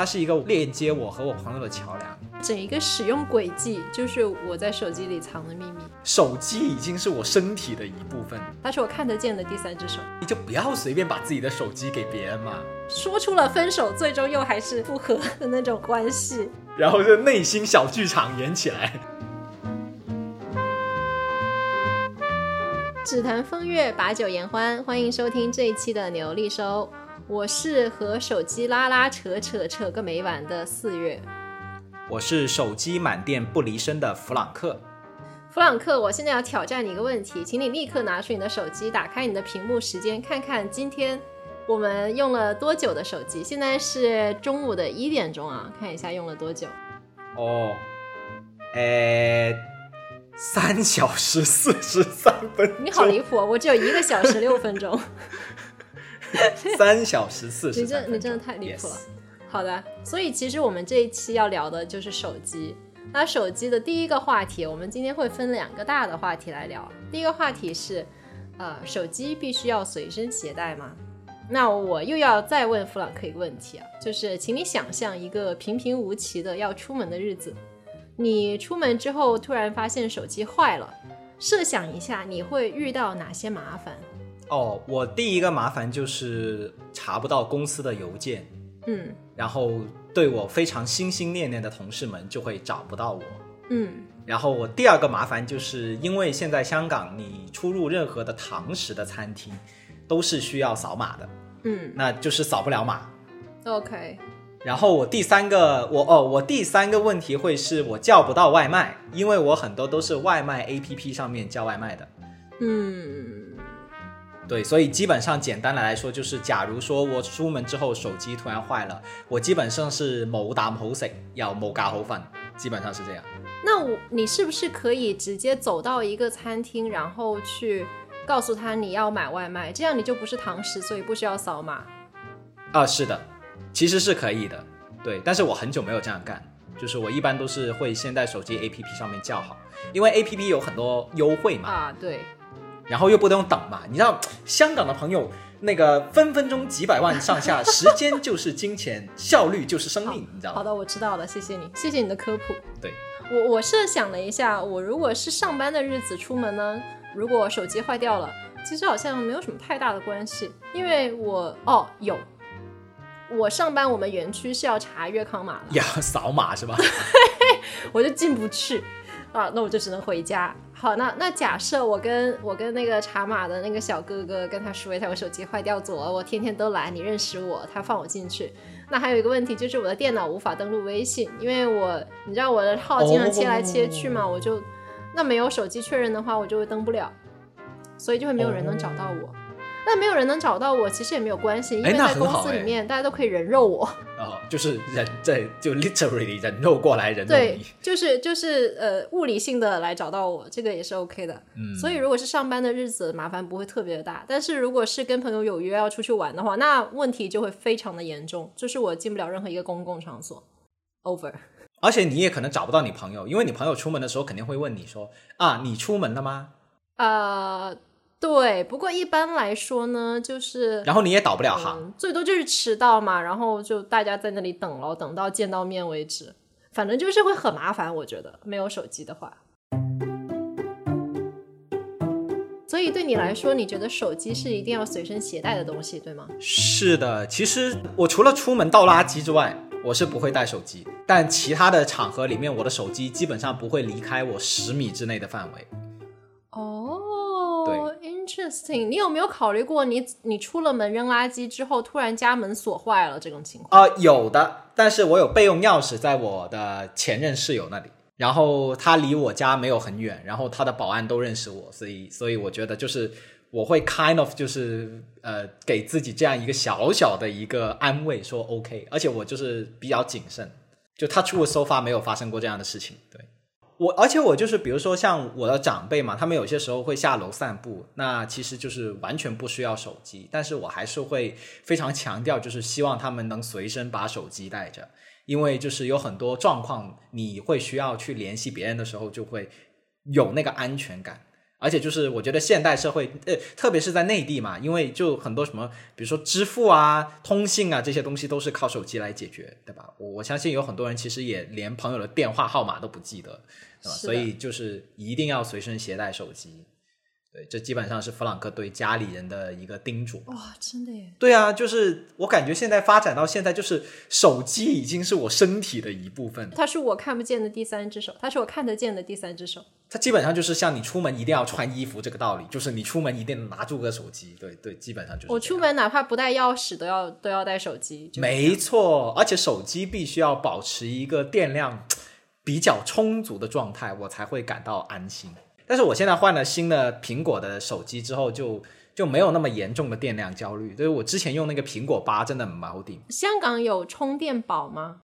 它是一个链接我和我朋友的桥梁。整一个使用轨迹就是我在手机里藏的秘密，手机已经是我身体的一部分，它是我看得见的第三只手。你就不要随便把自己的手机给别人嘛。说出了分手，最终又还是复合的那种关系，然后就内心小剧场演起来。只谈风月，把酒言欢，欢迎收听这一期的牛力收。我是和手机拉拉扯扯扯个没完的四月。我是手机满电不离身的弗朗克。弗朗克，我现在要挑战你一个问题，请你立刻拿出你的手机，打开你的屏幕时间，看看今天我们用了多久的手机。现在是中午的一点钟啊，看一下用了多久。哦，诶，三小时四十三分。你好离谱，我只有一个小时六分钟。三小时四十，你真你真的太离谱了。好的，所以其实我们这一期要聊的就是手机。那手机的第一个话题，我们今天会分两个大的话题来聊。第一个话题是，呃，手机必须要随身携带吗？那我又要再问弗朗克一个问题啊，就是请你想象一个平平无奇的要出门的日子，你出门之后突然发现手机坏了，设想一下你会遇到哪些麻烦？哦，我第一个麻烦就是查不到公司的邮件。嗯，然后对我非常心心念念的同事们就会找不到我。嗯，然后我第二个麻烦就是因为现在香港你出入任何的堂食的餐厅都是需要扫码的。嗯，那就是扫不了码。OK。然后我第三个我哦我第三个问题会是我叫不到外卖，因为我很多都是外卖 APP 上面叫外卖的。嗯。对，所以基本上简单的来说，就是假如说我出门之后手机突然坏了，我基本上是冇啖好食，又冇覺好瞓，基本上是这样。那我你是不是可以直接走到一个餐厅，然后去告诉他你要买外卖，这样你就不是堂食，所以不需要扫码？啊，是的，其实是可以的，对，但是我很久没有这样干，就是我一般都是会先在手机 APP 上面叫好，因为 APP 有很多优惠嘛。啊，对。然后又不能等嘛，你知道香港的朋友那个分分钟几百万上下，时间就是金钱，效率就是生命，你知道吗？好的，我知道了，谢谢你，谢谢你的科普。对，我我设想了一下，我如果是上班的日子出门呢，如果手机坏掉了，其实好像没有什么太大的关系，因为我哦有，我上班我们园区是要查粤康码的，要扫码是吧？我就进不去。啊，那我就只能回家。好，那那假设我跟我跟那个茶马的那个小哥哥跟他说一下，我手机坏掉了，我天天都来，你认识我，他放我进去。那还有一个问题就是我的电脑无法登录微信，因为我你知道我的号经常切来切去嘛，我就那没有手机确认的话，我就会登不了，所以就会没有人能找到我。但没有人能找到我，其实也没有关系，因为在公司里面大家都可以人肉我。哦，就是人在就 literally 人肉过来人肉对，就是就是呃物理性的来找到我，这个也是 OK 的。嗯，所以如果是上班的日子，麻烦不会特别的大。但是如果是跟朋友有约要出去玩的话，那问题就会非常的严重，就是我进不了任何一个公共场所。Over。而且你也可能找不到你朋友，因为你朋友出门的时候肯定会问你说啊，你出门了吗？呃。对，不过一般来说呢，就是然后你也导不了航、嗯，最多就是迟到嘛，然后就大家在那里等了，等到见到面为止，反正就是会很麻烦。我觉得没有手机的话，所以对你来说，你觉得手机是一定要随身携带的东西，对吗？是的，其实我除了出门倒垃圾之外，我是不会带手机，但其他的场合里面，我的手机基本上不会离开我十米之内的范围。哦。对，interesting。你有没有考虑过你，你出了门扔垃圾之后，突然家门锁坏了这种情况？啊、有的，但是我有备用钥匙在我的前任室友那里，然后他离我家没有很远，然后他的保安都认识我，所以，所以我觉得就是我会 kind of 就是呃给自己这样一个小小的一个安慰，说 OK，而且我就是比较谨慎，就他出 so far 没有发生过这样的事情，对。我而且我就是，比如说像我的长辈嘛，他们有些时候会下楼散步，那其实就是完全不需要手机，但是我还是会非常强调，就是希望他们能随身把手机带着，因为就是有很多状况，你会需要去联系别人的时候，就会有那个安全感。而且就是我觉得现代社会，呃，特别是在内地嘛，因为就很多什么，比如说支付啊、通信啊这些东西都是靠手机来解决，对吧？我我相信有很多人其实也连朋友的电话号码都不记得，对吧？所以就是一定要随身携带手机。对，这基本上是弗朗克对家里人的一个叮嘱。哇，真的耶！对啊，就是我感觉现在发展到现在，就是手机已经是我身体的一部分。它是我看不见的第三只手，它是我看得见的第三只手。它基本上就是像你出门一定要穿衣服这个道理，就是你出门一定拿住个手机。对对，基本上就是我出门哪怕不带钥匙，都要都要带手机。就是没错，而且手机必须要保持一个电量比较充足的状态，我才会感到安心。但是我现在换了新的苹果的手机之后就，就没有那么严重的电量焦虑。就是我之前用那个苹果八真的很毛顶，香港有充电宝吗？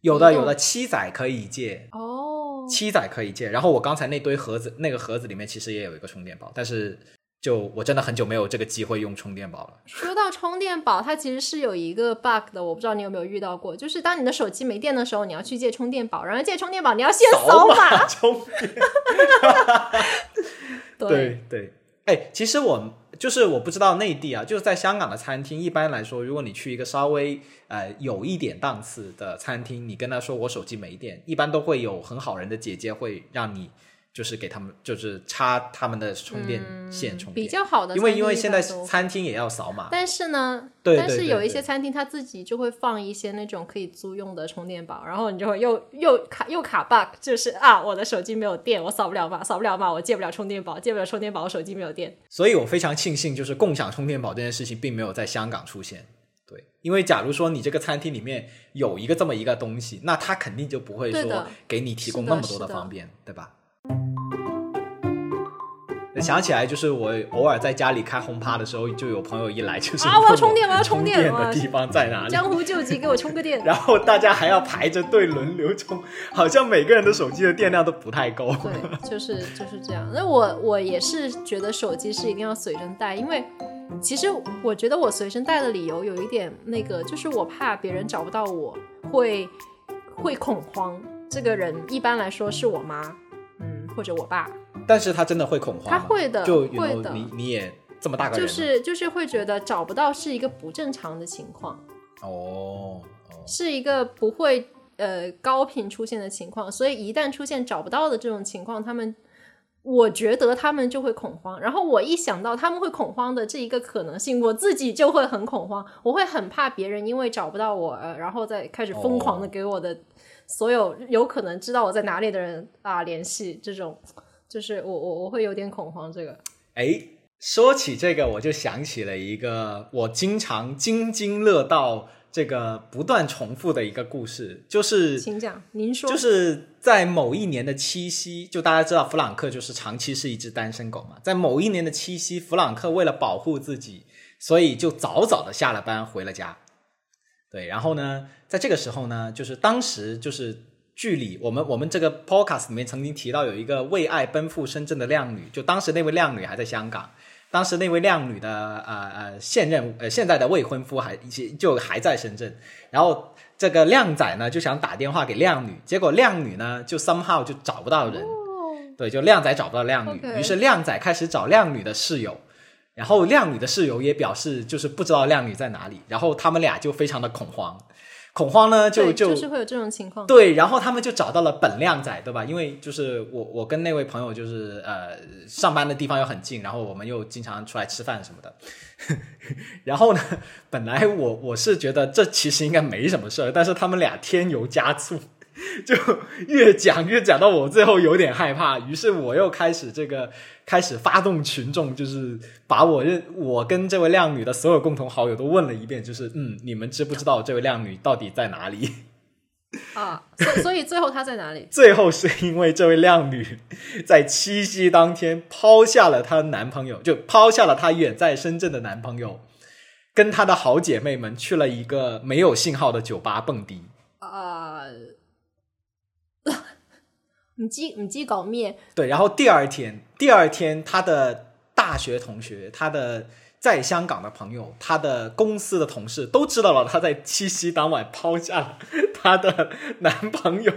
有的有的七仔可以借，哦，七仔可以借。然后我刚才那堆盒子，那个盒子里面其实也有一个充电宝，但是就我真的很久没有这个机会用充电宝了。说到充电宝，它其实是有一个 bug 的，我不知道你有没有遇到过，就是当你的手机没电的时候，你要去借充电宝，然后借充电宝你要先扫码。充电。对对，哎，其实我就是我不知道内地啊，就是在香港的餐厅，一般来说，如果你去一个稍微呃有一点档次的餐厅，你跟他说我手机没电，一般都会有很好人的姐姐会让你就是给他们就是插他们的充电线充电，比较好的因为因为现在餐厅也要扫码，但是呢，对但是有一些餐厅它自己就会放一些那种可以租用的充电宝，然后你就会又又卡又卡 bug，就是啊，我的手机没有电，我扫不了码，扫不了码，我借不了充电宝，借不了充电宝，我手机没有电。所以我非常庆幸，就是共享充电宝这件事情并没有在香港出现。对，因为假如说你这个餐厅里面有一个这么一个东西，那它肯定就不会说给你提供那么多的方便，对吧？想起来，就是我偶尔在家里开轰趴的时候，就有朋友一来就是啊我要充电我要充充电的地方在哪里？江湖救急，给我充个电。然后大家还要排着队轮流充，好像每个人的手机的电量都不太够。对，就是就是这样。那我我也是觉得手机是一定要随身带，因为其实我觉得我随身带的理由有一点那个，就是我怕别人找不到我，会会恐慌。这个人一般来说是我妈，嗯，或者我爸，但是他真的会恐慌，他会的就会的。你你也这么大个人。就，是就是会觉得找不到是一个不正常的情况，哦哦，是一个不会呃高频出现的情况，所以一旦出现找不到的这种情况，他们我觉得他们就会恐慌。然后我一想到他们会恐慌的这一个可能性，我自己就会很恐慌，我会很怕别人因为找不到我，呃，然后再开始疯狂的给我的所有有可能知道我在哪里的人啊联系，这种就是我我我会有点恐慌这个。哎，说起这个，我就想起了一个我经常津津乐道、这个不断重复的一个故事，就是请讲，您说就是在某一年的七夕，就大家知道弗朗克就是长期是一只单身狗嘛，在某一年的七夕，弗朗克为了保护自己，所以就早早的下了班回了家。对，然后呢，在这个时候呢，就是当时就是剧里我们我们这个 podcast 里面曾经提到有一个为爱奔赴深圳的靓女，就当时那位靓女还在香港，当时那位靓女的呃呃现任呃现在的未婚夫还就还在深圳，然后这个靓仔呢就想打电话给靓女，结果靓女呢就 somehow 就找不到人，对，就靓仔找不到靓女。于是靓仔开始找靓女的室友。然后靓女的室友也表示，就是不知道靓女在哪里，然后他们俩就非常的恐慌，恐慌呢就就就是会有这种情况。对，然后他们就找到了本靓仔，对吧？因为就是我我跟那位朋友就是呃上班的地方又很近，然后我们又经常出来吃饭什么的。然后呢，本来我我是觉得这其实应该没什么事儿，但是他们俩添油加醋，就越讲越讲到我最后有点害怕，于是我又开始这个开始发动群众，就是把我认我跟这位靓女的所有共同好友都问了一遍，就是嗯，你们知不知道这位靓女到底在哪里？啊，所所以最后她在哪里？最后是因为这位靓女在七夕当天抛下了她男朋友，就抛下了她远在深圳的男朋友，跟她的好姐妹们去了一个没有信号的酒吧蹦迪。啊，唔知唔知講咩？对，然后第二天，第二天他的大学同学，他的在香港的朋友，他的公司的同事都知道了他在七夕当晚抛下了他的男朋友，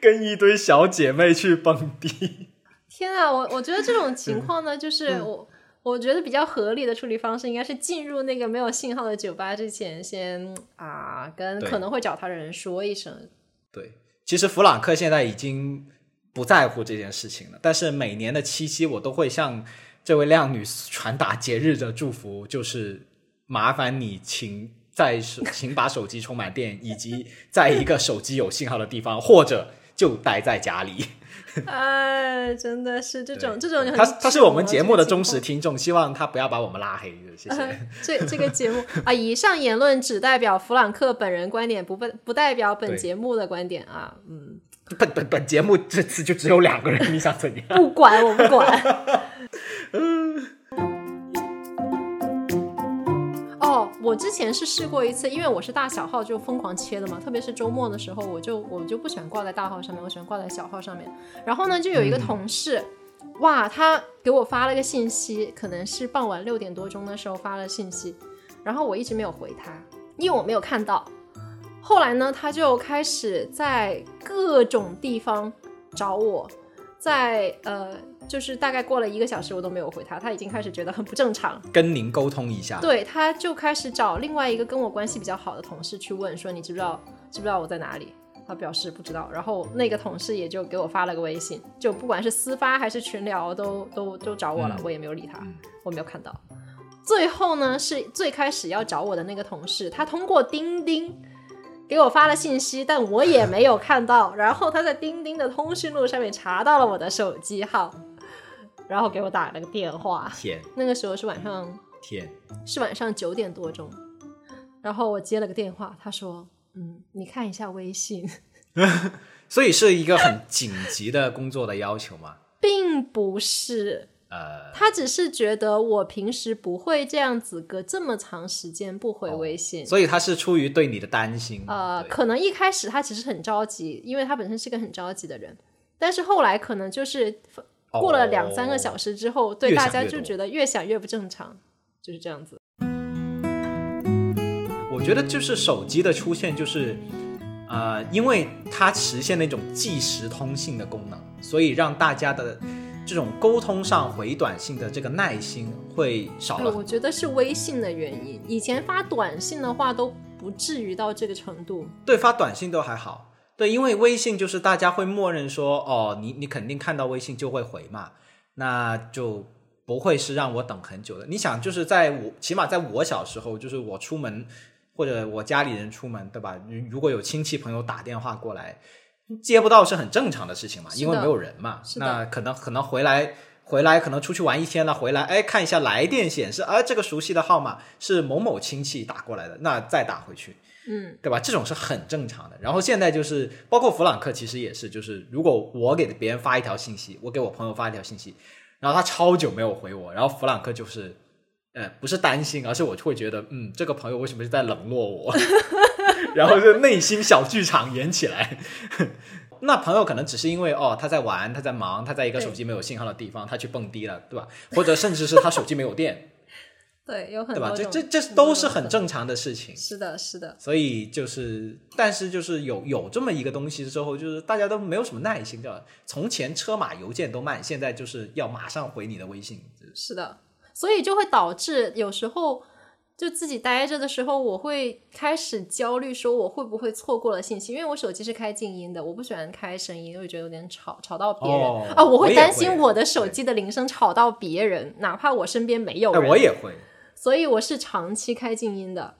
跟一堆小姐妹去蹦迪。天啊，我我觉得这种情况呢，就是我我觉得比较合理的处理方式，应该是进入那个没有信号的酒吧之前，先啊跟可能会找他的人说一声。对，其实弗朗克现在已经不在乎这件事情了，但是每年的七夕，我都会向这位靓女传达节日的祝福，就是麻烦你请在手，请把手机充满电，以及在一个手机有信号的地方，或者就待在家里。哎，真的是这种这种很他他是我们节目的忠实听众，希望他不要把我们拉黑，谢谢。这这个节目啊，以上言论只代表弗朗克本人观点，不不不代表本节目的观点啊。嗯，本本本节目这次就只有两个人，你想怎样？不管我不管。哦，我之前是试过一次，因为我是大小号就疯狂切的嘛，特别是周末的时候，我就我就不喜欢挂在大号上面，我喜欢挂在小号上面。然后呢，就有一个同事，哇，他给我发了个信息，可能是傍晚六点多钟的时候发了信息，然后我一直没有回他，因为我没有看到。后来呢，他就开始在各种地方找我，在呃，就是大概过了一个小时，我都没有回他，他已经开始觉得很不正常。跟您沟通一下。对，他就开始找另外一个跟我关系比较好的同事去问，说你知不知道知不知道我在哪里？他表示不知道，然后那个同事也就给我发了个微信，就不管是私发还是群聊，都都都找我了，嗯我也没有理他，嗯我没有看到。最后呢，是最开始要找我的那个同事，他通过钉钉给我发了信息，但我也没有看到。然后他在钉钉的通讯录上面查到了我的手机号，然后给我打了个电话。天那个时候是晚上天，是晚上九点多钟，然后我接了个电话，他说：“嗯，你看一下微信。所以是一个很紧急的工作的要求吗？”并不是，呃，他只是觉得我平时不会这样子隔这么长时间不回微信。所以他是出于对你的担心。呃，可能一开始他其实很着急，因为他本身是个很着急的人，但是后来可能就是过了两三个小时，之后，对大家就觉得越想越不正常，就是这样子。我觉得就是手机的出现，就是呃，因为它实现那种即时通信的功能，所以让大家的这种沟通上回短信的这个耐心会少对，了。我觉得是微信的原因。以前发短信的话都不至于到这个程度。对，发短信都还好。对，因为微信就是大家会默认说，哦，你你肯定看到微信就会回嘛，那就不会是让我等很久的。你想，就是在我起码在我小时候，就是我出门或者我家里人出门，对吧？如如果有亲戚朋友打电话过来，接不到是很正常的事情嘛，因为没有人嘛。那可能可能回来。回来可能出去玩一天了，回来哎看一下来电显示，啊这个熟悉的号码是某某亲戚打过来的，那再打回去，嗯，对吧？这种是很正常的。然后现在就是，包括弗朗克其实也是，就是如果我给别人发一条信息，我给我朋友发一条信息，然后他超久没有回我，然后弗朗克就是，呃，不是担心，而是我会觉得，嗯，这个朋友为什么是在冷落我？然后就内心小剧场演起来。那朋友可能只是因为哦他在玩，他在忙，他在一个手机没有信号的地方，他去蹦迪了，对吧？或者甚至是他手机没有电，对，有很对吧？多这这这都是很正常的事情。是的，是的，所以就是，但是就是有有这么一个东西之后，就是大家都没有什么耐心，叫从前车马邮件都慢，现在就是要马上回你的微信。是的，所以就会导致有时候就自己待着的时候，我会开始焦虑，说我会不会错过了信息，因为我手机是开静音的，我不喜欢开声音，因为觉得有点吵，吵到别人、哦啊，我会担心我的手机的铃声吵到别人，哪怕我身边没有哎，人，我也会，所以我是长期开静音的。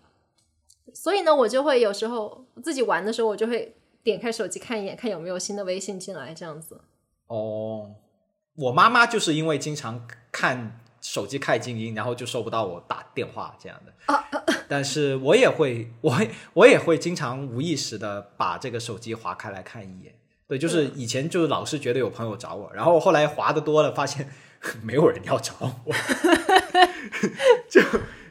所以呢，我就会有时候自己玩的时候，我就会点开手机看一眼，看有没有新的微信进来，这样子。哦，我妈妈就是因为经常看手机开静音，然后就收不到我打电话这样的。但是我也会，我我也会经常无意识的把这个手机划开来看一眼。对，就是以前就是老是觉得有朋友找我，然后后来划的多了，发现 没有人要找我，就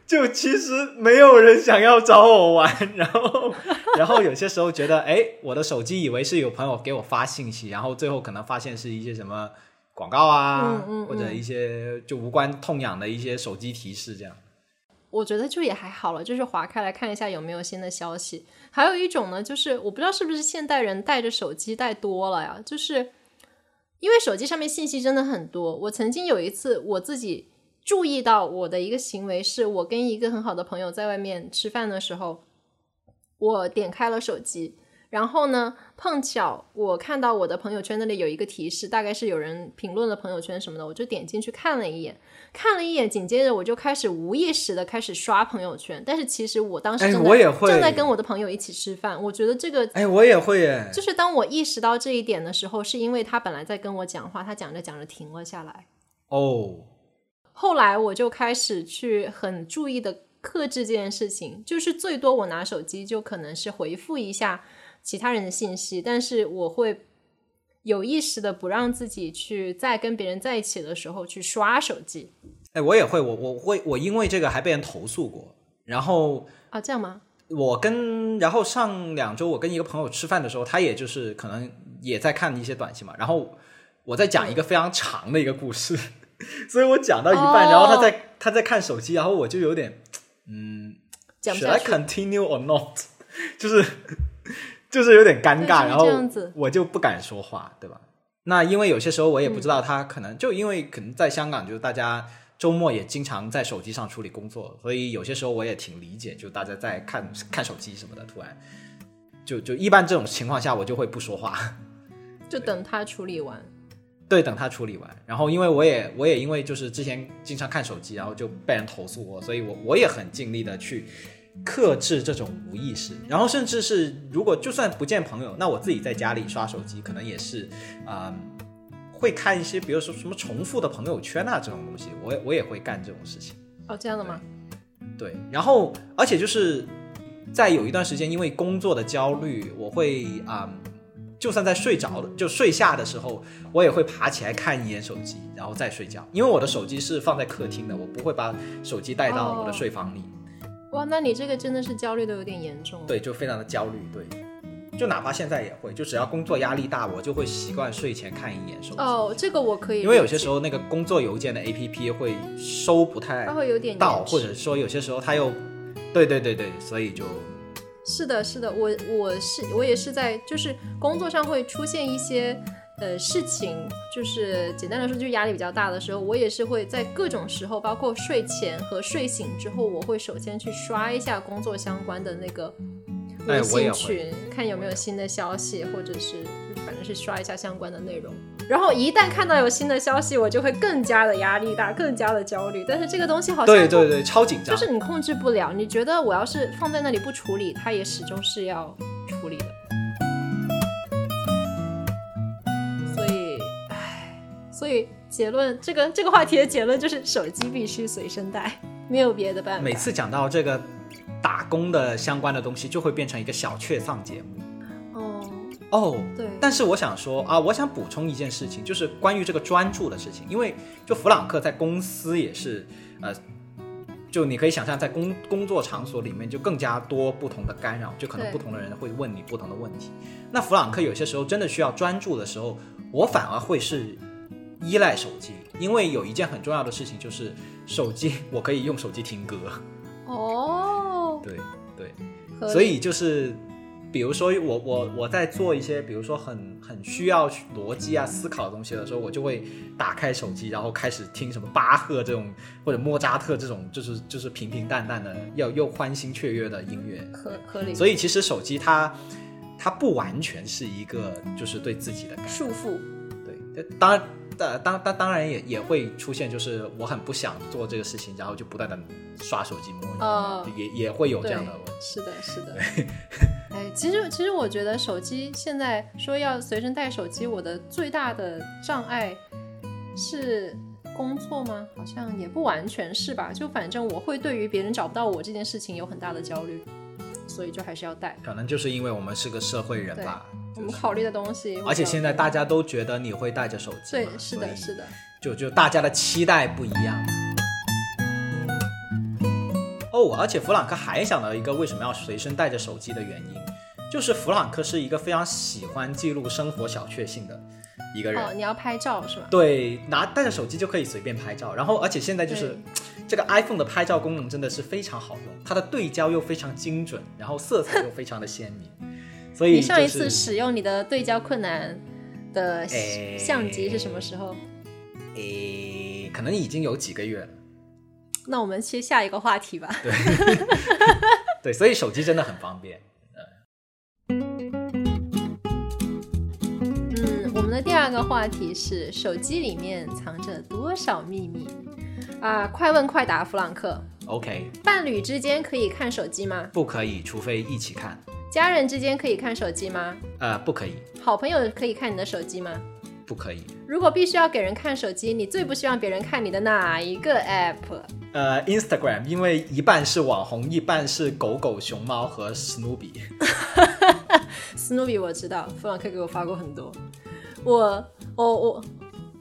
就其实没有人想要找我玩，然后然后有些时候觉得，哎，我的手机以为是有朋友给我发信息，然后最后可能发现是一些什么广告啊，嗯嗯嗯或者一些就无关痛痒的一些手机提示这样。我觉得就也还好了，就是划开来看一下有没有新的消息。还有一种呢，就是我不知道是不是现代人带着手机带多了呀，就是因为手机上面信息真的很多。我曾经有一次我自己注意到我的一个行为，是我跟一个很好的朋友在外面吃饭的时候，我点开了手机。然后呢，碰巧我看到我的朋友圈那里有一个提示，大概是有人评论了朋友圈什么的，我就点进去看了一眼，看了一眼，紧接着我就开始无意识的开始刷朋友圈。但是其实我当时哎正在、我也会正在跟我的朋友一起吃饭，我觉得这个哎，我也会耶。就是当我意识到这一点的时候，是因为他本来在跟我讲话，他讲着讲着停了下来。哦，后来我就开始去很注意的克制这件事情，就是最多我拿手机就可能是回复一下其他人的信息，但是我会有意识的不让自己去在跟别人在一起的时候去刷手机哎，我也会，我我会，我因为这个还被人投诉过。然后啊，这样吗？我跟，然后上两周我跟一个朋友吃饭的时候，他也就是可能也在看一些短信嘛。然后我在讲一个非常长的一个故事，所以我讲到一半，哦然后他在他在看手机，然后我就有点，should 讲不下 I 去。continue or not？就是就是有点尴尬，然后我就不敢说话，对吧？那因为有些时候我也不知道他可能、就因为可能在香港，就是大家周末也经常在手机上处理工作，所以有些时候我也挺理解，就大家在看 看手机什么的，突然就就一般这种情况下我就会不说话，就等他处理完。对，等他处理完。然后因为我也我也因为就是之前经常看手机，然后就被人投诉过，所以我我也很尽力的去克制这种无意识。然后甚至是如果就算不见朋友，那我自己在家里刷手机，可能也是啊、会看一些比如说什么重复的朋友圈啊这种东西，我也我也会干这种事情。哦，这样的吗？对，然后而且就是在有一段时间，因为工作的焦虑，我会啊、就算在睡着就睡下的时候，我也会爬起来看一眼手机，然后再睡觉。因为我的手机是放在客厅的，我不会把手机带到我的哦睡房里。哇，那你这个真的是焦虑的有点严重。，对，就非常的焦虑。对，就哪怕现在也会，就只要工作压力大，我就会习惯睡前看一眼手机。哦，这个我可以，因为有些时候那个工作邮件的 APP 会收不太它会有点到，或者说有些时候它又，对对对对，所以就是的，是的，我我是我也是在就是工作上会出现一些呃事情，就是简单来说就是压力比较大的时候，我也是会在各种时候，包括睡前和睡醒之后，我会首先去刷一下工作相关的那个微信群，看有没有新的消息，或者是反正是刷一下相关的内容。然后一旦看到有新的消息，我就会更加的压力大，更加的焦虑。但是这个东西好像对对对，超紧张。就是你控制不了，你觉得我要是放在那里不处理，它也始终是要处理的。以结论，这个这个话题的结论就是手机必须随身带，没有别的办法。每次讲到这个打工的相关的东西，就会变成一个小确丧节目。哦，哦，对，但是我想说啊，我想补充一件事情，就是关于这个专注的事情，因为就弗朗克在公司也是，呃，就你可以想象，在工工作场所里面就更加多不同的干扰，就可能不同的人会问你不同的问题。那弗朗克有些时候真的需要专注的时候，我反而会是依赖手机，因为有一件很重要的事情就是手机，我可以用手机听歌。哦，对对，所以就是，比如说我我我在做一些，比如说很很需要逻辑啊思考的东西的时候，我就会打开手机，然后开始听什么巴赫这种或者莫扎特这种，就是就是平平淡淡的，又又欢欣雀跃的音乐。合合理所以其实手机它它不完全是一个就是对自己的，束缚。对，当然。当当当当然也也会出现，就是我很不想做这个事情，然后就不断的刷手机摸也也会有这样的问题。是的，是的。哎，其实其实我觉得手机现在说要随身带手机，我的最大的障碍是工作吗？好像也不完全是吧。就反正我会对于别人找不到我这件事情有很大的焦虑，所以就还是要带。可能就是因为我们是个社会人吧，我们考虑的东西，而且现在大家都觉得你会带着手机，对是的，是，的，就就大家的期待不一样。哦，而且弗朗克还想到一个为什么要随身带着手机的原因，就是弗朗克是一个非常喜欢记录生活小确幸的一个人。哦，你要拍照是吧？对，拿带着手机就可以随便拍照，然后而且现在就是 这个 iPhone 的拍照功能真的是非常好用，它的对焦又非常精准，然后色彩又非常的鲜明，所以、就是、你上一次使用你的对焦困难，的哎相机是什么时候？诶，可能已经有几个月了。那我们切下一个话题吧。对 对，所以手机真的很方便。的第二个话题是手机里面藏着多少秘密啊？快问快答，弗朗克，OK，伴侣之间可以看手机吗？不可以，除非一起看。家人之间可以看手机吗？呃，不可以，好朋友可以看你的手机吗？不可以。如果必须要给人看手机，你最不希望别人看你的哪一个 app？呃，Instagram，因为一半是网红，一半是狗狗、熊猫和史努比。史努比我知道，弗朗克给我发过很多。我我我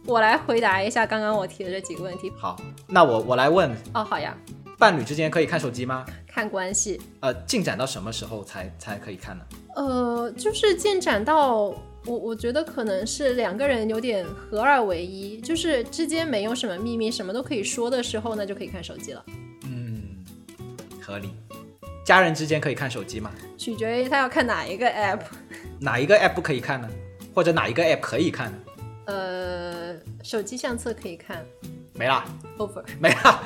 我来回答一下刚刚我提的这几个问题。好，那我我来问，哦，好呀，伴侣之间可以看手机吗？看关系。呃，进展到什么时候才才可以看呢？呃，就是进展到我，我觉得可能是两个人有点合二为一，就是之间没有什么秘密，什么都可以说的时候，那就可以看手机了。嗯，合理。家人之间可以看手机吗？取决于他要看哪一个 app。哪一个 app 不可以看呢？或者哪一个 app 可以看呢？呃，手机相册可以看没啦，over。没啦，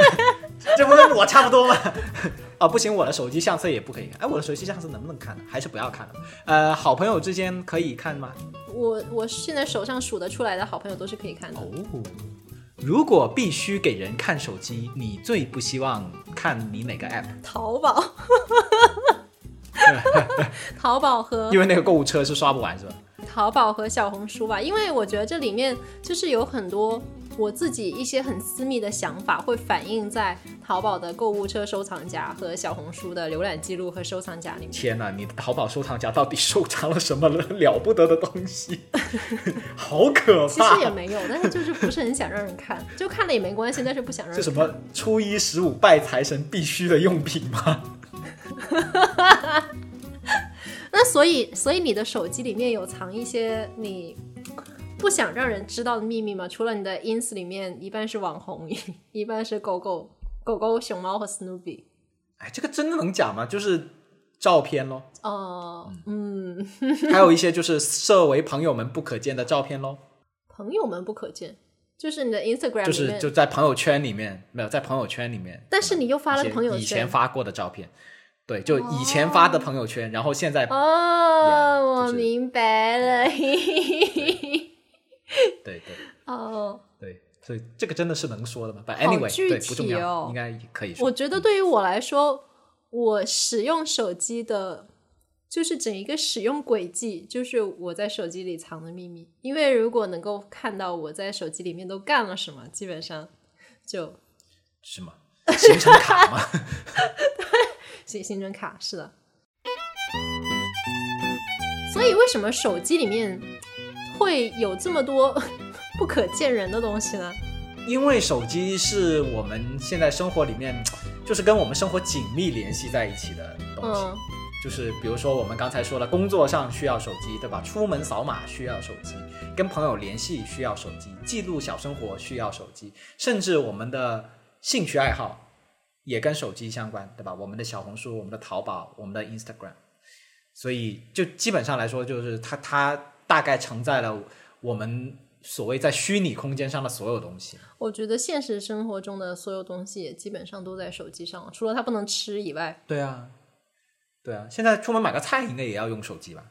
这不跟我差不多吗？啊，不行，我的手机相册也不可以看。哎，我的手机相册能不能看呢？还是不要看了。呃，好朋友之间可以看吗？我我现在手上数得出来的好朋友都是可以看的。哦，如果必须给人看手机，你最不希望看你哪个 app？淘宝，淘宝和因为那个购物车是刷不完，是吧？淘宝和小红书吧，因为我觉得这里面就是有很多我自己一些很私密的想法，会反映在淘宝的购物车收藏夹和小红书的浏览记录和收藏夹里面。天哪，你的淘宝收藏夹到底收藏了什么了了不得的东西？好可怕其！实也没有，但是就是不是很想让人看，就看了也没关系，但是不想让人看。这什么初一十五拜财神必须的用品吗？那所以，所以你的手机里面有藏一些你不想让人知道的秘密吗？除了你的 ins 里面一半是网红，一 一半是狗狗、狗狗、熊猫和 Snoopy。哎，这个真的能讲吗？就是照片咯，哦、嗯，还有一些就 是设为朋友们不可见的照片咯，朋友们不可见，就是你的 Instagram 就是，就在朋友圈里面没有在朋友圈里面，但是你又发了朋友圈，以前发过的照片，对，就以前发的朋友圈，然后现在哦 Yeah，我就是明白了，对对 哦，对，所以这个真的是能说的吗？But anyway，具对，不重要，应该可以说。我觉得对于我来说，我使用手机的，就是整一个使用轨迹，就是我在手机里藏的秘密。因为如果能够看到我在手机里面都干了什么，基本上就是吗？行程卡吗？行行程卡是的。所以为什么手机里面会有这么多 不可见人的东西呢？因为手机是我们现在生活里面，就是跟我们生活紧密联系在一起的东西。嗯，就是比如说我们刚才说了，工作上需要手机，对吧？出门扫码需要手机，跟朋友联系需要手机，记录小生活需要手机，甚至我们的兴趣爱好也跟手机相关，对吧？我们的小红书、我们的淘宝、我们的 Instagram，所以就基本上来说，就是它它大概承载了我们所谓在虚拟空间上的所有东西。我觉得现实生活中的所有东西也基本上都在手机上了，除了它不能吃以外。对啊，对啊，现在出门买个菜应该也要用手机吧？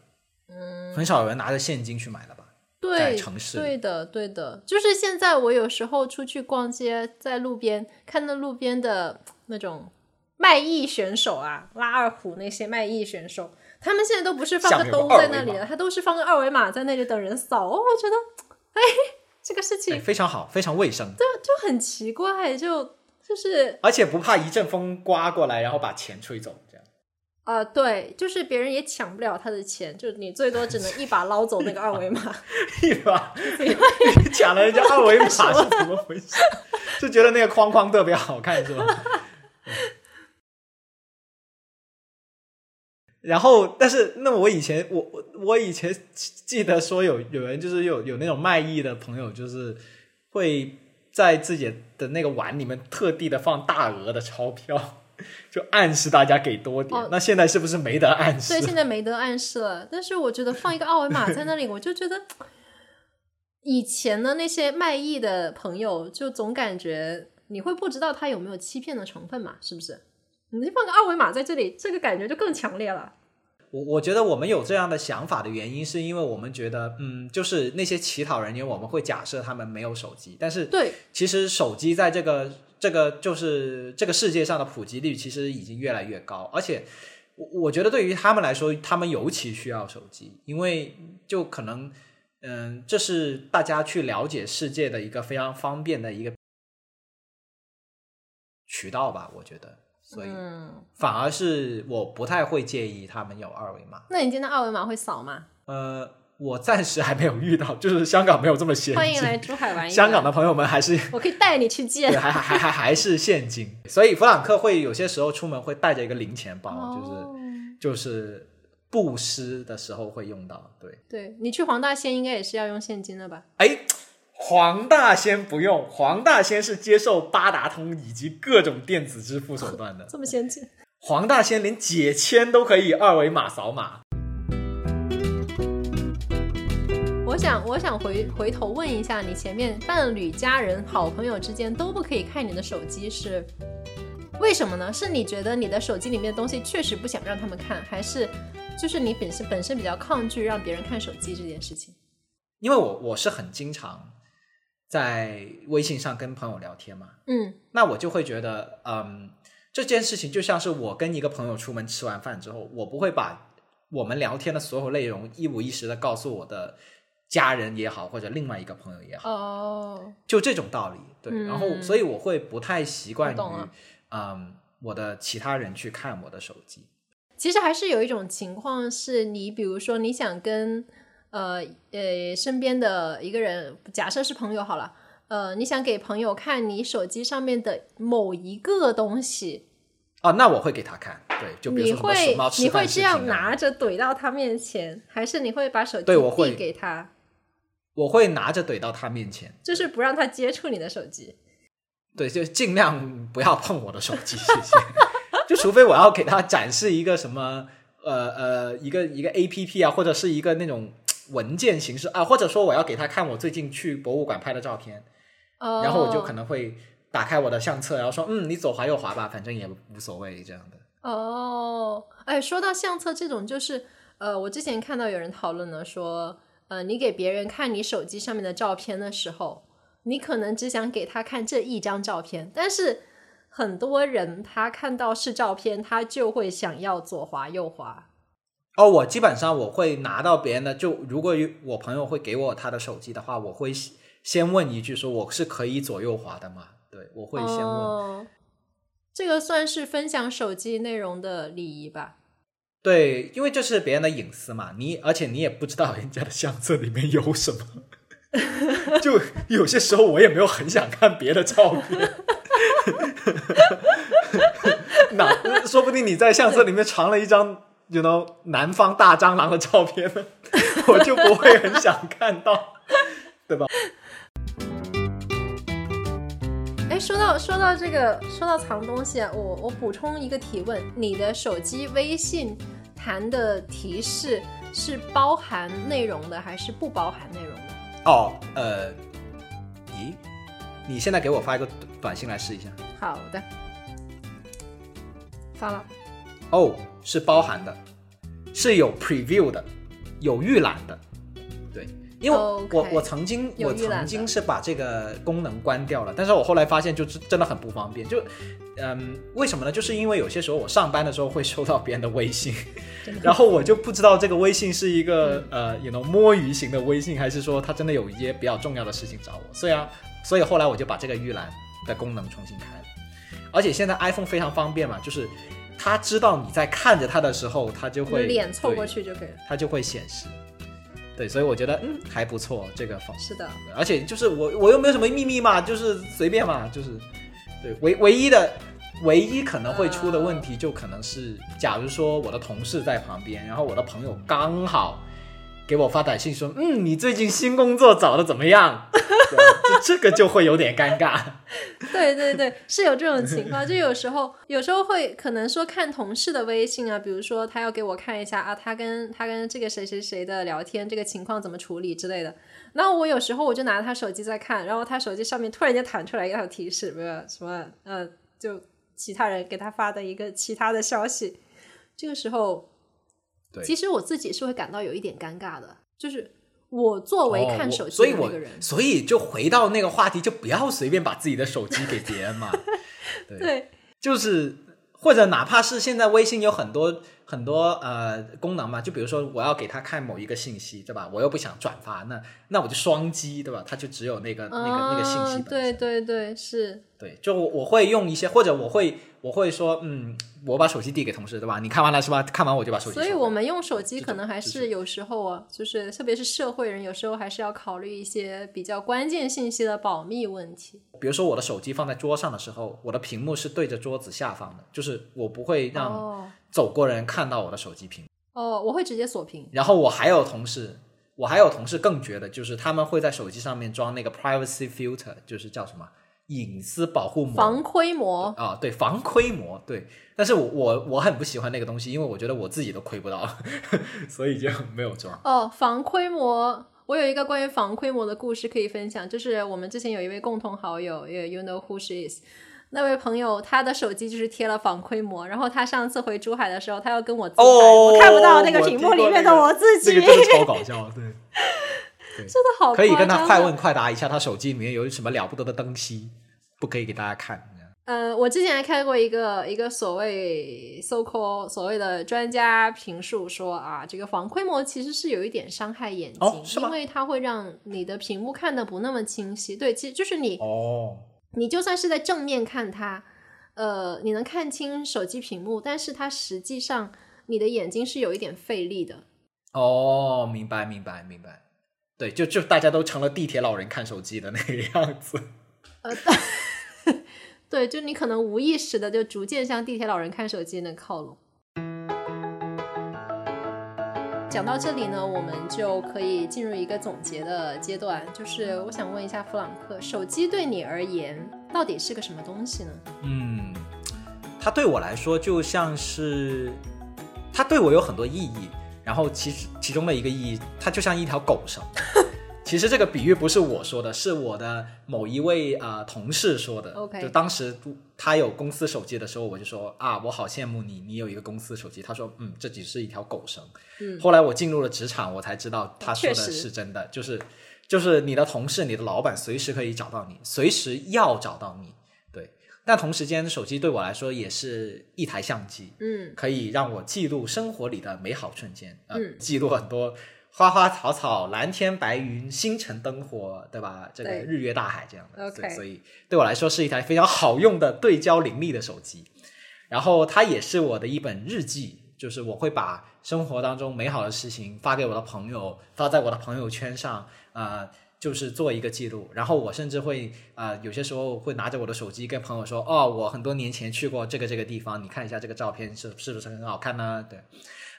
嗯，很少有人拿着现金去买了吧？在对，城市对的，对的，就是现在我有时候出去逛街，在路边看到路边的那种卖艺选手啊，拉二胡那些卖艺选手，他们现在都不是放个兜在那里了，他都是放个二维码在那里等人扫。哦，我觉得，哎，这个事情哎，非常好，非常卫生，对就很奇怪，就就是而且不怕一阵风刮过来，然后把钱吹走，这样。啊、对，就是别人也抢不了他的钱，就你最多只能一把捞走那个二维码。一把 抢了人家二维码 是怎么回事？就觉得那个框框特别好看是吧？然后，但是那我以前我我我以前记得说有有人就是有有那种卖艺的朋友，就是会在自己的那个碗里面特地的放大额的钞票，就暗示大家给多点。哦那现在是不是没得暗示对，？现在没得暗示了。但是我觉得放一个二维码在那里，我就觉得以前的那些卖艺的朋友，就总感觉你会不知道他有没有欺骗的成分嘛？是不是？你放个二维码在这里，这个感觉就更强烈了。我我觉得我们有这样的想法的原因，是因为我们觉得，嗯，就是那些乞讨人员，我们会假设他们没有手机，但是对，其实手机在这个这个就是这个世界上的普及率其实已经越来越高，而且我我觉得对于他们来说，他们尤其需要手机，因为就可能嗯，这是大家去了解世界的一个非常方便的一个渠道吧，我觉得，所以嗯，反而是我不太会介意他们有二维码。那你今天二维码会扫吗？呃，我暂时还没有遇到，就是香港没有这么先进。欢迎来珠海玩。香港的朋友们还是我可以带你去，见。还还还还还是现金，所以弗朗克会有些时候出门会带着一个零钱包，哦就是就是布施的时候会用到。对，对你去黄大仙应该也是要用现金的吧？哎，黄大仙不用，黄大仙是接受八达通以及各种电子支付手段的。这么先进？黄大仙连解签都可以二维码扫码。我想，我想回回头问一下，你前面伴侣、家人、好朋友之间都不可以看你的手机是为什么呢？是你觉得你的手机里面的东西确实不想让他们看，还是就是你本身本身比较抗拒让别人看手机这件事情？因为我我是很经常在微信上跟朋友聊天嘛，嗯那我就会觉得，嗯，这件事情就像是我跟一个朋友出门吃完饭之后，我不会把我们聊天的所有内容一五一十的告诉我的家人也好，或者另外一个朋友也好，哦，就这种道理。对，嗯然后所以我会不太习惯于嗯，我的其他人去看我的手机。其实还是有一种情况是你，比如说你想跟呃呃身边的一个人，假设是朋友好了，呃，你想给朋友看你手机上面的某一个东西，哦，那我会给他看，对，就比如你说什么你会这样啊，拿着怼到他面前，还是你会把手机递给他，我会拿着怼到他面前，就是不让他接触你的手机？对，就尽量不要碰我的手机，谢谢。就除非我要给他展示一个什么，呃呃，一个一个 A P P 啊，或者是一个那种文件形式啊，或者说我要给他看我最近去博物馆拍的照片，哦，然后我就可能会打开我的相册，然后说，嗯，你左滑右滑吧，反正也无所谓这样的。哦，哎，说到相册这种，就是呃，我之前看到有人讨论呢，说呃，你给别人看你手机上面的照片的时候，你可能只想给他看这一张照片，但是很多人他看到是照片，他就会想要左滑右滑。哦，我基本上我会拿到别人的，就如果有我朋友会给我他的手机的话，我会先先问一句，说我是可以左右滑的吗？对，我会先问。哦，这个算是分享手机内容的礼仪吧？对，因为这是别人的隐私嘛，你而且你也不知道人家的相册里面有什么，就有些时候我也没有很想看别的照片。那说不定你在相册里面藏了一张，you know 南方大蟑螂的照片呢，我就不会很想看到，对吧？哎，说到说到这个，说到藏东西啊，我我补充一个提问：你的手机微信弹的提示是包含内容的，还是不包含内容的？哦，呃，咦，你现在给我发一个短信来试一下。好的，发了。哦，是包含的，是有 preview 的，有预览的。对，因为我我曾经我曾经是把这个功能关掉了，但是我后来发现就是真的很不方便。就嗯，为什么呢？就是因为有些时候我上班的时候会收到别人的微信，然后我就不知道这个微信是一个、呃，you know 摸鱼型的微信，还是说他真的有一些比较重要的事情找我。所以啊，所以后来我就把这个预览的功能重新开了。而且现在 iPhone 非常方便嘛，就是它知道你在看着他的时候，他就会脸凑过，去就可以了。他就会显示。对，所以我觉得嗯还不错这个方是的，而且就是我我又没有什么秘密嘛，就是随便嘛，就是对唯唯一的唯一可能会出的问题，就可能是，假如说我的同事在旁边，然后我的朋友刚好给我发短信说，嗯，你最近新工作找的怎么样？这这个就会有点尴尬。对对对，是有这种情况。就有时候，有时候会可能说看同事的微信啊，比如说他要给我看一下啊，他跟他跟这个谁谁谁的聊天，这个情况怎么处理之类的。那我有时候我就拿他手机在看，然后他手机上面突然间弹出来一条提示，不是什么呃，就其他人给他发的一个其他的消息。这个时候，对其实我自己是会感到有一点尴尬的，就是我作为看手机的那个人，所以就回到那个话题，就不要随便把自己的手机给别人嘛。对，对就是或者哪怕是现在微信有很多很多呃功能嘛，就比如说我要给他看某一个信息，对吧？我又不想转发，那那我就双击，对吧？他就只有那个那个那个信息嗯本身。对对对，是对，就我我会用一些，或者我会我会说，嗯，我把手机递给同事，对吧？你看完了是吧？看完我就把手机。所以我们用手机可能还是有时候啊，就是特别是社会人，有时候还是要考虑一些比较关键信息的保密问题。比如说我的手机放在桌上的时候，我的屏幕是对着桌子下方的，就是我不会让哦走过人看到我的手机屏。哦，我会直接锁屏。然后我还有同事，我还有同事更绝的，就是他们会在手机上面装那个 privacy filter，就是叫什么隐私保护膜。防窥膜，啊，对，防窥膜，对，但是我我我很不喜欢那个东西，因为我觉得我自己都窥不到，所以就 没有装。哦，防窥膜。我有一个关于防窥膜的故事可以分享，就是我们之前有一位共同好友，也 You know who she is，那位朋友他的手机就是贴了防窥膜，然后他上次回珠海的时候，他要跟我自拍，哦，我看不到那个屏幕里面的我自己，超搞笑，对，真的好可以跟他快问快答一下，他手机里面有什么了不得的东西，不可以给大家看。呃，我之前还看过一个一个所谓 so called 所谓的专家评述说啊，这个防窥膜其实是有一点伤害眼睛，因为它会让你的屏幕看的不那么清晰。对，其实就是你哦，你就算是在正面看它，呃，你能看清手机屏幕，但是它实际上你的眼睛是有一点费力的。哦，明白明白明白，对，就就大家都成了地铁老人看手机的那个样子。呃，对，就你可能无意识的就逐渐向地铁老人看手机那靠拢。讲到这里呢，我们就可以进入一个总结的阶段，就是我想问一下弗朗克，手机对你而言到底是个什么东西呢？嗯，它对我来说就像是，它对我有很多意义。然后其实其中的一个意义，它就像一条狗绳。其实这个比喻不是我说的，是我的某一位呃同事说的。OK 就当时他有公司手机的时候，我就说啊，我好羡慕你，你有一个公司手机。他说，嗯，这只是一条狗绳。嗯后来我进入了职场，我才知道他说的是真的，就是就是你的同事、你的老板随时可以找到你，随时要找到你。对，但同时间，手机对我来说也是一台相机，嗯可以让我记录生活里的美好瞬间，呃，嗯记录很多花花草草、蓝天白云、星辰灯火，对吧？这个日月大海这样的 OK 所以所以对我来说是一台非常好用的对焦灵力的手机。然后它也是我的一本日记，就是我会把生活当中美好的事情发给我的朋友，发在我的朋友圈上，呃，就是做一个记录。然后我甚至会呃，有些时候会拿着我的手机跟朋友说，哦，我很多年前去过这个这个地方，你看一下这个照片是是不是很好看呢？对。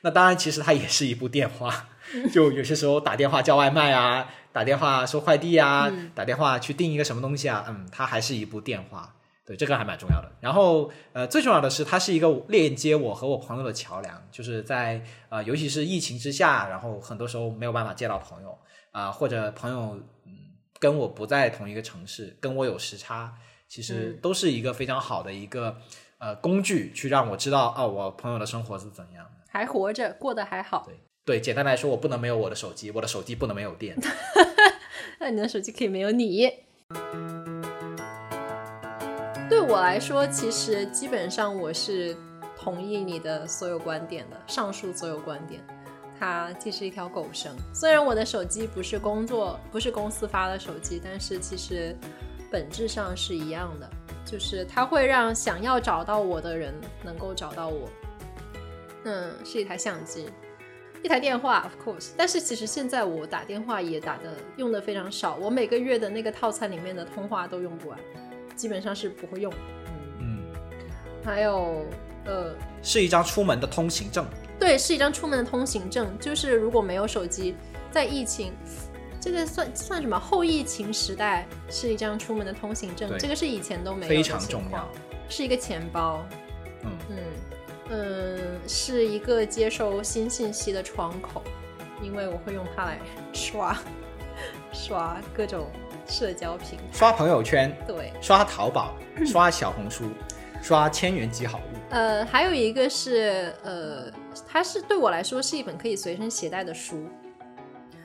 那当然，其实它也是一部电话，就有些时候打电话叫外卖啊，打电话收快递啊，打电话去订一个什么东西啊，嗯，它还是一部电话。对，这个还蛮重要的。然后，呃，最重要的是，它是一个链接我和我朋友的桥梁，就是在呃，尤其是疫情之下，然后很多时候没有办法见到朋友啊、或者朋友嗯跟我不在同一个城市，跟我有时差，其实都是一个非常好的一个呃工具，去让我知道哦，我朋友的生活是怎样的。还活着，过得还好。对，简单来说，我不能没有我的手机，我的手机不能没有电。那你的手机可以没有你。对我来说，其实基本上我是同意你的所有观点的，上述所有观点。它既是一条狗绳，虽然我的手机不是工作，不是公司发的手机，但是其实本质上是一样的，就是它会让想要找到我的人能够找到我。嗯，是一台相机，一台电话，of course。但是其实现在我打电话也打的用的非常少，我每个月的那个套餐里面的通话都用不完，基本上是不会用。嗯，嗯，还有呃，是一张出门的通行证。对，是一张出门的通行证，就是如果没有手机，在疫情这个算算什么？后疫情时代是一张出门的通行证，这个是以前都没有的非常重要。是一个钱包，嗯嗯嗯，是一个接收新信息的窗口，因为我会用它来刷 刷各种社交平台。刷朋友圈，对，刷淘宝，刷小红书，刷千元级好物。呃，还有一个是呃，它是对我来说是一本可以随身携带的书，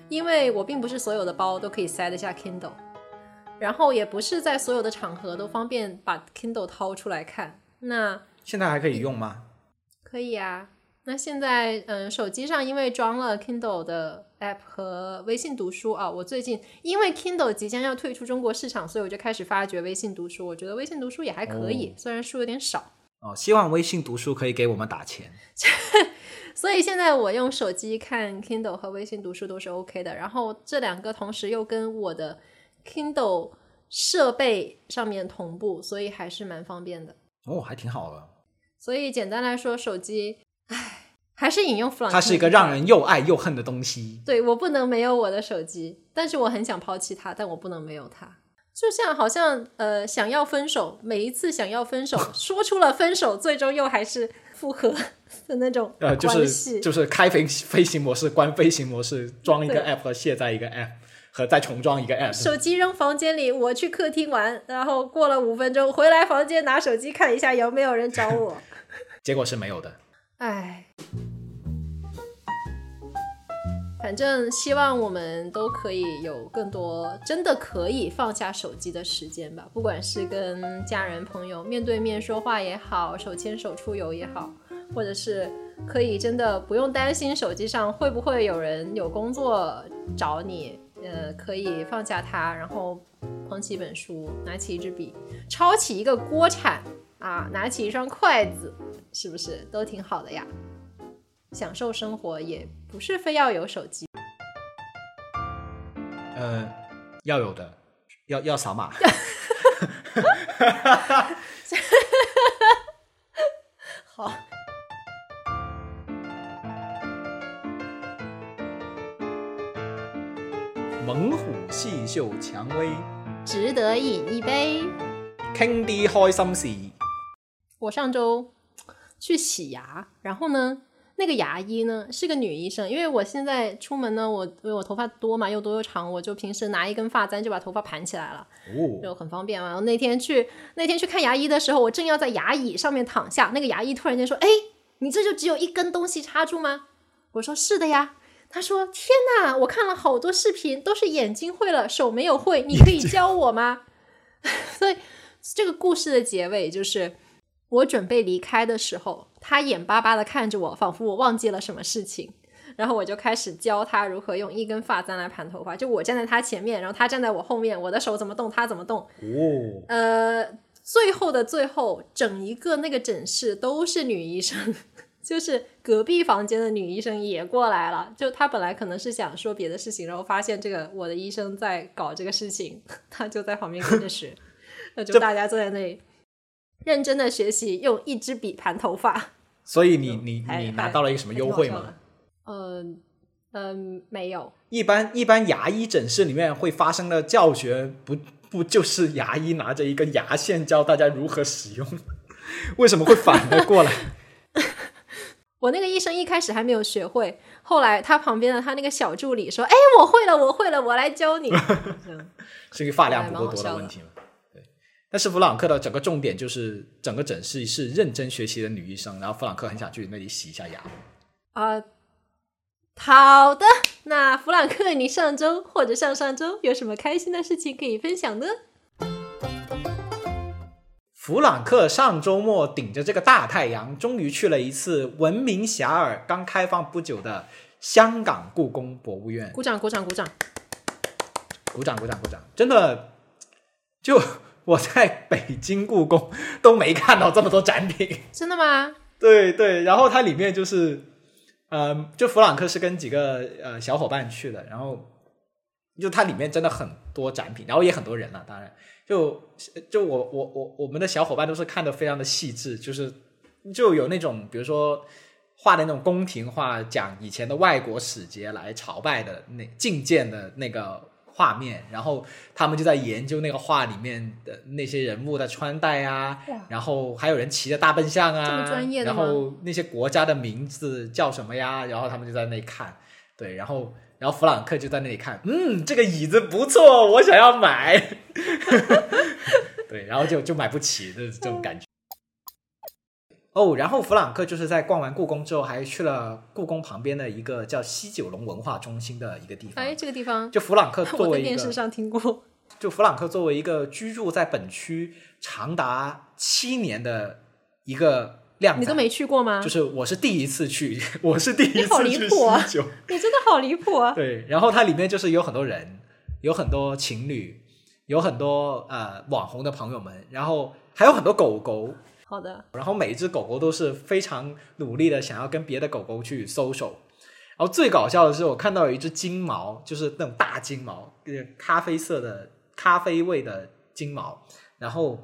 因为我并不是所有的包都可以塞得下 Kindle，然后也不是在所有的场合都方便把 Kindle 掏出来看。那现在还可以用吗？可以啊。那现在，嗯，手机上因为装了 Kindle 的 app 和微信读书啊，我最近因为 Kindle 即将要退出中国市场，所以我就开始发掘微信读书。我觉得微信读书也还可以，哦虽然书有点少。哦，希望微信读书可以给我们打钱。所以现在我用手机看 Kindle 和微信读书都是 OK 的，然后这两个同时又跟我的 Kindle 设备上面同步，所以还是蛮方便的。哦，还挺好的。所以简单来说，手机，唉，还是引用弗朗它是一个让人又爱又恨的东西。对我不能没有我的手机，但是我很想抛弃它，但我不能没有它。就像好像呃想要分手，每一次想要分手，说出了分手，最终又还是复合 的那种呃，就关系。是就是开飞飞行模式，关飞行模式，装一个 app 和卸载一个 app，和再重装一个 app。手机扔房间里，我去客厅玩，然后过了五分钟回来房间拿手机看一下有没有人找我。结果是没有的。唉，反正希望我们都可以有更多真的可以放下手机的时间吧，不管是跟家人朋友面对面说话也好，手牵手出游也好，或者是可以真的不用担心手机上会不会有人有工作找你，呃，可以放下它，然后捧起一本书，拿起一支笔，抄起一个锅铲啊，拿起一双筷子，是不是都挺好的呀？享受生活也不是非要有手机。呃，要有的，要要扫码。好，猛虎细嗅蔷薇，值得饮一杯。傾啲开心事。我上周去洗牙，然后呢，那个牙医呢是个女医生，因为我现在出门呢，我因为我头发多嘛，又多又长，我就平时拿一根发簪就把头发盘起来了，哦，就很方便嘛。然后那天去那天去看牙医的时候，我正要在牙椅上面躺下，那个牙医突然间说：“哎，你这就只有一根东西插住吗？”我说：“是的呀。”他说：“天哪，我看了好多视频，都是眼睛会了，手没有会，你可以教我吗？” 所以这个故事的结尾就是，我准备离开的时候，他眼巴巴的看着我，仿佛我忘记了什么事情。然后我就开始教他如何用一根发簪来盘头发，就我站在他前面，然后他站在我后面，我的手怎么动，他怎么动。哦，呃，最后的最后，整一个那个诊室都是女医生，就是隔壁房间的女医生也过来了。就他本来可能是想说别的事情，然后发现这个我的医生在搞这个事情，他就在旁边跟着学。那就大家坐在那里认真的学习，用一支笔盘头发。所以你你你拿到了一个什么优惠吗？？嗯嗯，没有。一般一般牙医诊室里面会发生的教学，不不就是牙医拿着一根牙线教大家如何使用？为什么会反了过来？我那个医生一开始还没有学会，后来他旁边的他那个小助理说：“哎，我会了，我会了，我来教你。” 是一个发量不够多的问题嘛？对。但是弗朗克的整个重点就是整个诊室是认真学习的女医生，然后弗朗克很想去那里洗一下牙。啊、好的。那弗朗克，你上周或者上上周有什么开心的事情可以分享呢？弗朗克上周末顶着这个大太阳，终于去了一次闻名遐迩、刚开放不久的香港故宫博物院。鼓掌，鼓掌，鼓掌！鼓掌，鼓掌，鼓掌！真的，就我在北京故宫都没看到这么多展品。真的吗？对对，然后它里面就是，呃，就弗朗克是跟几个呃小伙伴去的，然后就它里面真的很多展品，然后也很多人了、当然，就就我我我我们的小伙伴都是看的非常的细致，就是就有那种比如说画的那种宫廷画，讲以前的外国使节来朝拜的那觐见的那个画面，然后他们就在研究那个画里面的那些人物的穿戴啊，然后还有人骑着大笨象这啊么专业，的然后那些国家的名字叫什么呀？然后他们就在那里看，对，然后然后弗朗克就在那里看，嗯，这个椅子不错，我想要买，对，然后就就买不起的这种感觉。哦，然后弗朗克就是在逛完故宫之后，还去了故宫旁边的一个叫西九龙文化中心的一个地方。哎，这个地方就弗朗克 作为一个，电视上听过。就弗朗克作为一个居住在本区长达七年的一个靓仔，你都没去过吗？就是我是第一次去，我是第一你好次去离谱啊西九。你真的好离谱啊！对，然后它里面就是有很多人，有很多情侣，有很多呃网红的朋友们，然后还有很多狗狗，好的，然后每一只狗狗都是非常努力的想要跟别的狗狗去 social。然后最搞笑的是，我看到有一只金毛，就是那种大金毛，呃咖啡色的咖啡味的金毛，然后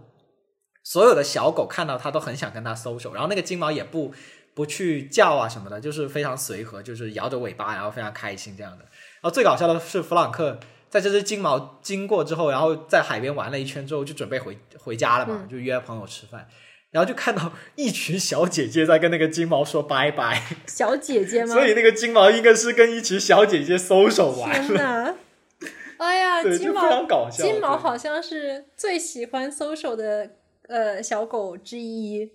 所有的小狗看到它都很想跟它 social，然后那个金毛也不不去叫啊什么的，就是非常随和，就是摇着尾巴，然后非常开心这样的。然后最搞笑的是，弗朗克在这只金毛经过之后，然后在海边玩了一圈之后，就准备回回家了嘛，嗯就约朋友吃饭。然后就看到一群小姐姐在跟那个金毛说拜拜，小姐姐吗？所以那个金毛应该是跟一群小姐姐搜手玩天了，哪！哎呀，金毛非常搞笑。金毛好像是最喜欢 social 的呃小狗之一，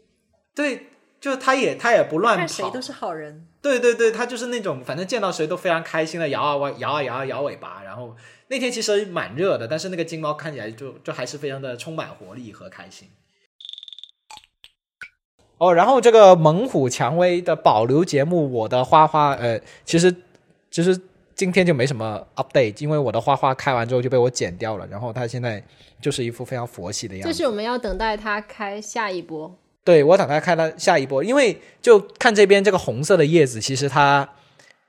对，就是它也它也不乱跑看谁都，是好人。对对对，它就是那种反正见到谁都非常开心的摇啊摇啊摇啊摇尾巴。然后那天其实蛮热的，但是那个金毛看起来就就还是非常的充满活力和开心。哦，然后这个猛虎蔷薇的保留节目，我的花花，呃，其实其实今天就没什么 update，因为我的花花开完之后就被我剪掉了，然后它现在就是一副非常佛系的样子。就是我们要等待它开下一波。对我等它开它下一波，因为就看这边这个红色的叶子，其实它，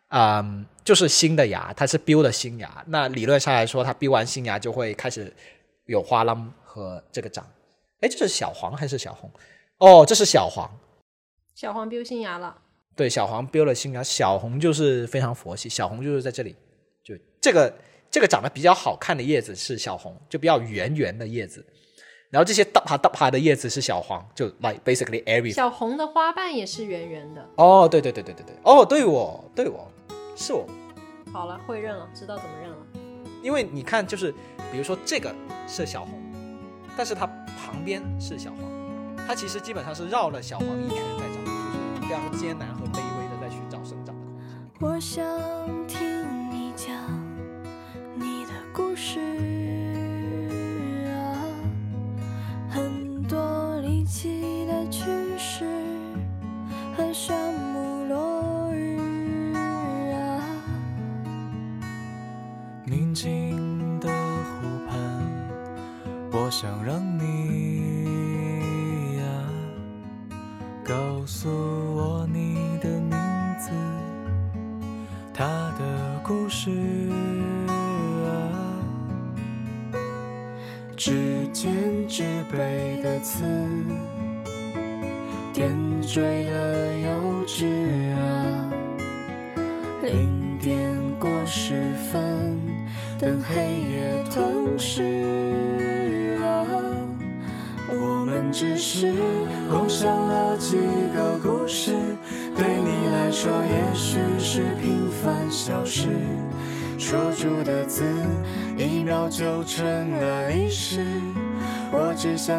嗯，就是新的芽，它是 build 的新芽。那理论上来说，它 build 完新芽就会开始有花浪和这个长。哎，这是小黄还是小红？哦，这是小黄。小黄丢新芽了，对，小黄 build 了新芽，小红就是非常佛系，小红就是在这里，就这个这个长得比较好看的叶子是小红，就比较圆圆的叶子。然后这些大哈大哈的叶子是小黄，就 like basically every 小红的花瓣也是圆圆的。哦，对对对对对对，哦，对我对我是我，好了，会认了，知道怎么认了。因为你看，就是比如说这个是小红，但是它旁边是小黄，它其实基本上是绕了小黄一圈在长，就是非常艰难和卑微的在寻找生长的空间。我想听你讲你的故事啊，很多离奇的趣事和炫目落日啊。宁静的湖畔，我想让你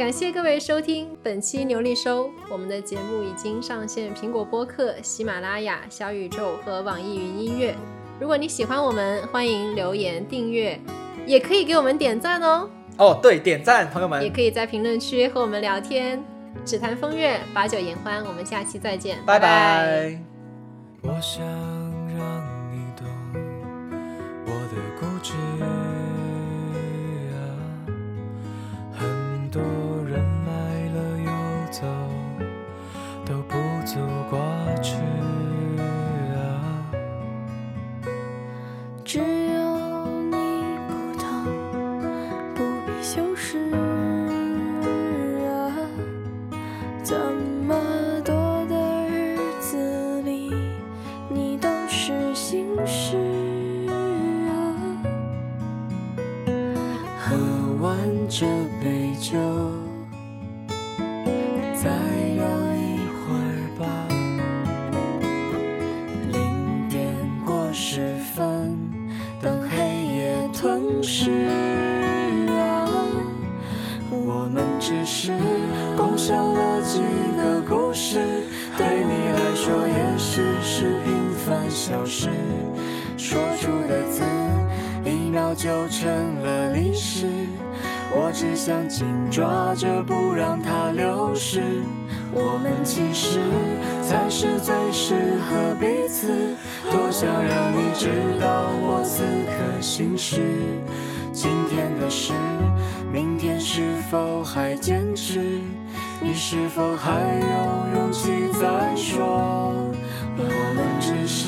感谢各位收听本期牛力收，我们的节目已经上线苹果播客、喜马拉雅、小宇宙和网易云音乐。如果你喜欢我们，欢迎留言订阅，也可以给我们点赞哦。哦，对，点赞，朋友们也可以在评论区和我们聊天，只谈风月，把酒言欢。我们下期再见，拜拜。我想让你懂我的固执啊，很多。去。消失。说出的字，一秒就成了历史。我只想紧抓着，不让它流逝。我们其实才是最适合彼此。多想让你知道我此刻心事。今天的事，明天是否还坚持？你是否还有勇气再说？我们只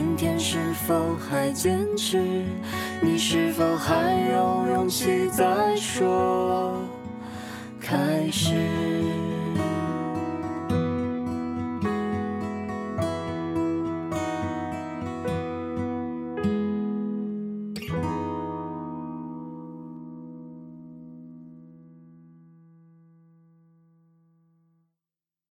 明天是否还坚持？你是否还有勇气再说？开始。